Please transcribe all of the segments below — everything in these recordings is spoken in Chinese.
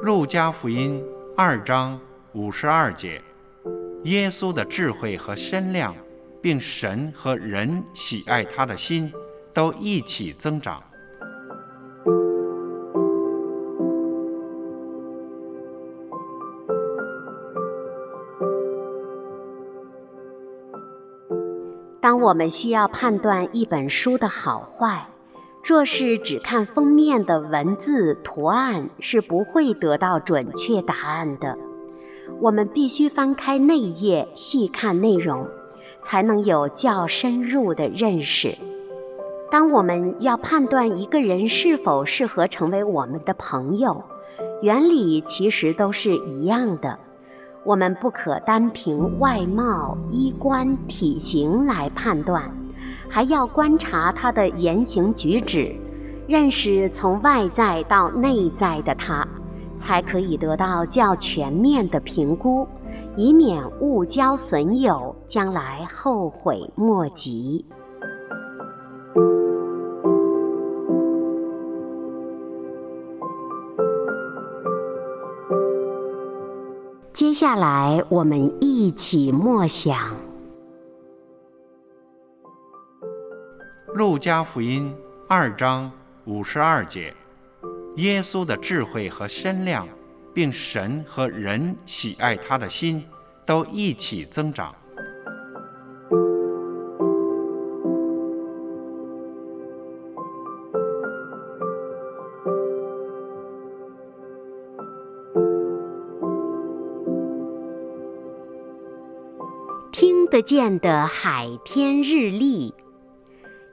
路加福音二章五十二节，耶稣的智慧和身量，并神和人喜爱他的心，都一起增长。当我们需要判断一本书的好坏，若是只看封面的文字图案，是不会得到准确答案的。我们必须翻开内页，细看内容，才能有较深入的认识。当我们要判断一个人是否适合成为我们的朋友，原理其实都是一样的。我们不可单凭外貌、衣冠、体型来判断。还要观察他的言行举止，认识从外在到内在的他，才可以得到较全面的评估，以免误交损友，将来后悔莫及。接下来，我们一起默想。路加福音二章五十二节，耶稣的智慧和身量，并神和人喜爱他的心，都一起增长。听得见的海天日历。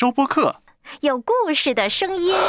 收播客，有故事的声音。